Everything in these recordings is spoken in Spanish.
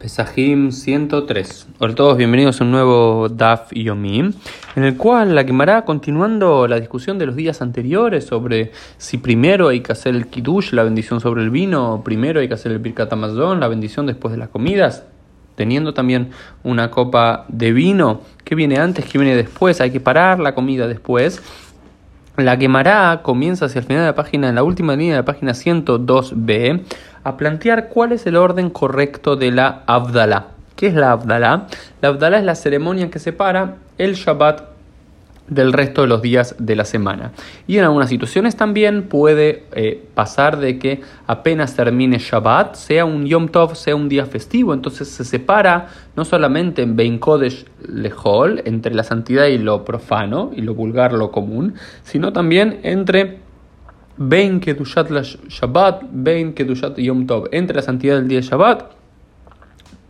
Pesajim 103. Hola a todos, bienvenidos a un nuevo DAF Yomi, en el cual la quemará continuando la discusión de los días anteriores sobre si primero hay que hacer el Kiddush, la bendición sobre el vino, primero hay que hacer el Birkat Amazon, la bendición después de las comidas, teniendo también una copa de vino, que viene antes, que viene después, hay que parar la comida después. La quemará comienza hacia el final de la página, en la última línea de la página 102b, a plantear cuál es el orden correcto de la Abdalá. ¿Qué es la Abdalá? La Abdalá es la ceremonia que separa el Shabbat del resto de los días de la semana. Y en algunas situaciones también puede eh, pasar de que apenas termine Shabbat, sea un Yom Tov, sea un día festivo, entonces se separa no solamente en Bein Lehol, entre la santidad y lo profano, y lo vulgar, lo común, sino también entre Bein Kedushat Shabbat, Bein Kedushat Yom Tov, entre la santidad del día de Shabbat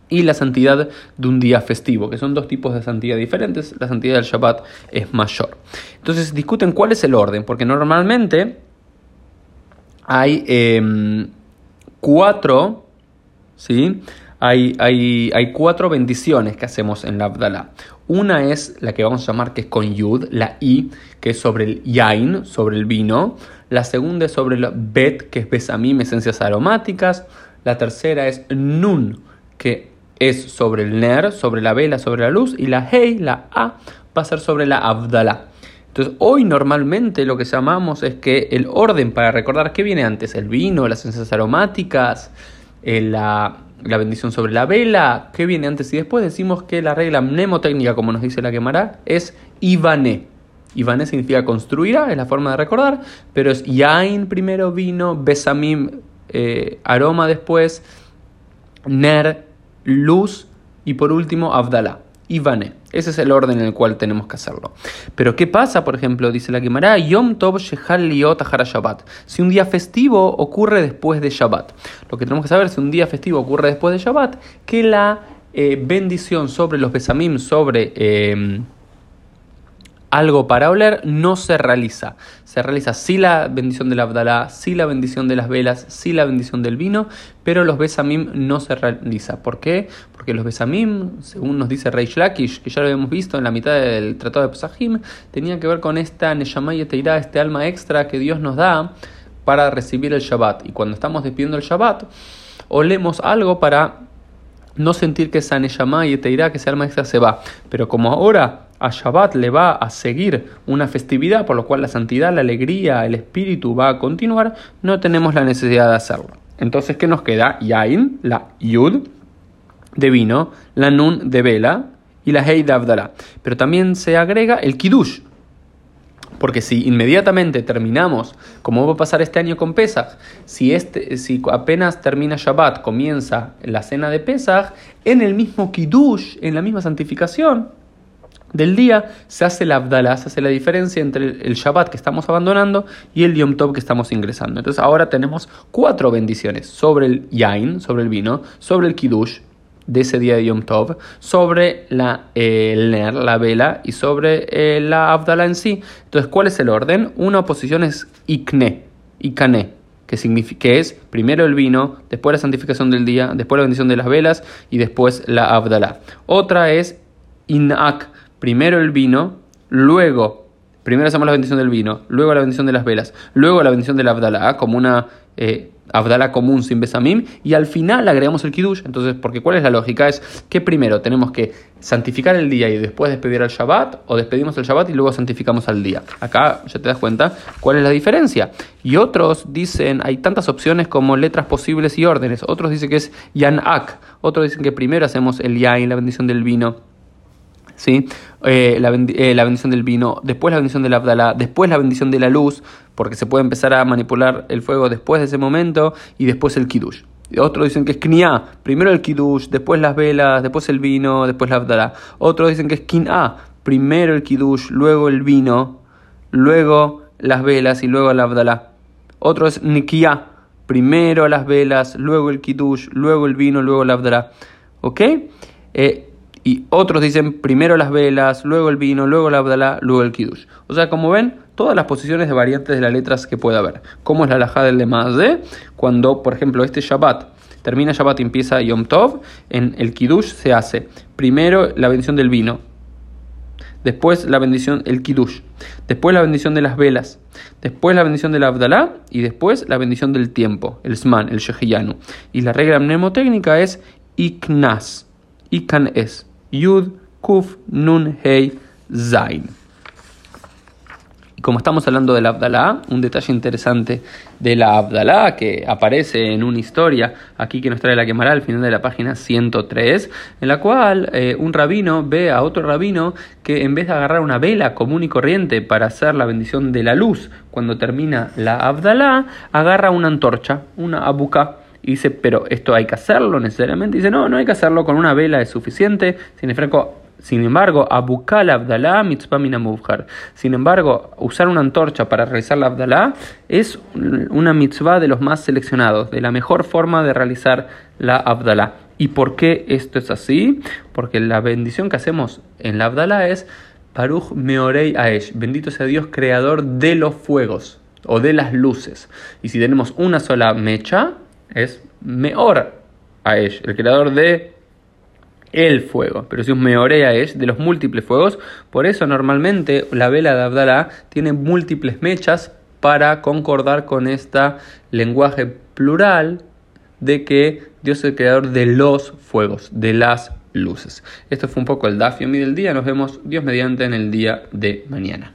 y la santidad de un día festivo, que son dos tipos de santidad diferentes. La santidad del Shabbat es mayor. Entonces discuten cuál es el orden, porque normalmente hay em, cuatro, ¿sí? Hay, hay, hay, cuatro bendiciones que hacemos en la Abdalá. Una es la que vamos a llamar que es con Yud, la I, que es sobre el Yain, sobre el vino. La segunda es sobre el Bet, que es Besamim, esencias aromáticas. La tercera es Nun, que es sobre el Ner, sobre la vela, sobre la luz, y la Hei, la A, va a ser sobre la Abdalá. Entonces, hoy normalmente lo que llamamos es que el orden para recordar qué viene antes, el vino, las esencias aromáticas, eh, la, la, bendición sobre la vela, qué viene antes y después, decimos que la regla mnemotécnica, como nos dice la quemará, es Ivané. Ivané significa construirá, es la forma de recordar, pero es Yain primero, vino, Besamim, eh, aroma después, Ner, luz y por último Abdalá. Ivane. Ese es el orden en el cual tenemos que hacerlo. Pero ¿qué pasa, por ejemplo? Dice la Gemara, Yom Tov Shehal Liot Shabbat. Si un día festivo ocurre después de Shabbat. Lo que tenemos que saber, si un día festivo ocurre después de Shabbat, que la eh, bendición sobre los besamim, sobre... Eh, algo para oler no se realiza. Se realiza sí la bendición del Abdalá, sí la bendición de las velas, sí la bendición del vino, pero los besamim no se realiza. ¿Por qué? Porque los besamim, según nos dice Reish Lakish, que ya lo hemos visto en la mitad del Tratado de Pesajim, tenían que ver con esta Neshama y este alma extra que Dios nos da para recibir el Shabbat. Y cuando estamos despidiendo el Shabbat, olemos algo para no sentir que esa Neshama y que ese alma extra se va. Pero como ahora a Shabbat le va a seguir una festividad, por lo cual la santidad, la alegría, el espíritu va a continuar, no tenemos la necesidad de hacerlo. Entonces, ¿qué nos queda? Yain, la Yud de vino, la Nun de vela y la Hei de Abdalá. Pero también se agrega el Kiddush. Porque si inmediatamente terminamos, como va a pasar este año con Pesach, si, este, si apenas termina Shabbat, comienza la cena de Pesach, en el mismo Kiddush, en la misma santificación, del día se hace la Abdalá, se hace la diferencia entre el Shabbat que estamos abandonando y el Yom Tov que estamos ingresando. Entonces ahora tenemos cuatro bendiciones sobre el Yain, sobre el vino, sobre el Kiddush de ese día de Yom Tov, sobre la, eh, el Ner, la vela y sobre eh, la Abdalá en sí. Entonces, ¿cuál es el orden? Una oposición es Ikne, Ikane, que, significa, que es primero el vino, después la santificación del día, después la bendición de las velas y después la Abdalá. Otra es Inak, primero el vino, luego, primero hacemos la bendición del vino, luego la bendición de las velas, luego la bendición del Abdalá, como una eh, Abdalá común sin Besamim, y al final agregamos el Kiddush. Entonces, porque ¿cuál es la lógica? Es que primero tenemos que santificar el día y después despedir al Shabbat, o despedimos el Shabbat y luego santificamos al día. Acá ya te das cuenta cuál es la diferencia. Y otros dicen, hay tantas opciones como letras posibles y órdenes. Otros dicen que es Yanak, otros dicen que primero hacemos el Yain, la bendición del vino ¿sí? Eh, la, eh, la, bendición del vino, después la bendición del Abdalá, después la bendición de la luz, porque se puede empezar a manipular el fuego después de ese momento, y después el Kiddush. Otros dicen que es Kniá, primero el Kiddush, después las velas, después el vino, después la Abdalá. Otros dicen que es Kin'a, primero el Kiddush, luego el vino, luego las velas y luego la Abdalá. Otros es primero las velas, luego el Kiddush, luego el vino, luego la Abdalá. ¿Ok? Eh, y otros dicen primero las velas, luego el vino, luego la abdalá, luego el kiddush. O sea, como ven, todas las posiciones de variantes de las letras que puede haber. Como es la alajá del de Cuando, por ejemplo, este Shabbat termina Shabbat y empieza Yom Tov, en el Kiddush se hace primero la bendición del vino, después la bendición, el Kiddush, después la bendición de las velas, después la bendición de la Abdalá y después la bendición del tiempo, el Sman, el Shehiyanu. Y la regla mnemotécnica es Iknas, Ikan es, Yud, Kuf, Nun, Hei, Zain como estamos hablando de la Abdalá, un detalle interesante de la Abdalá que aparece en una historia aquí que nos trae la quemará al final de la página 103, en la cual eh, un rabino ve a otro rabino que en vez de agarrar una vela común y corriente para hacer la bendición de la luz cuando termina la Abdalá, agarra una antorcha, una abuca. Y dice, pero esto hay que hacerlo necesariamente. dice, no, no hay que hacerlo con una vela, es suficiente. Sin embargo, sin embargo, Abukal Abdalá mitzvah. Sin embargo, usar una antorcha para realizar la Abdalá es una mitzvah de los más seleccionados, de la mejor forma de realizar la Abdalá. ¿Y por qué esto es así? Porque la bendición que hacemos en la Abdalá es Baruch Meorei Aesh. Bendito sea Dios, creador de los fuegos o de las luces. Y si tenemos una sola mecha, es Meor Aesh, el creador de el fuego. Pero si un meorea es de los múltiples fuegos, por eso normalmente la vela de Abdalá tiene múltiples mechas para concordar con este lenguaje plural de que Dios es el creador de los fuegos, de las luces. Esto fue un poco el Dafio del día. Nos vemos Dios mediante en el día de mañana.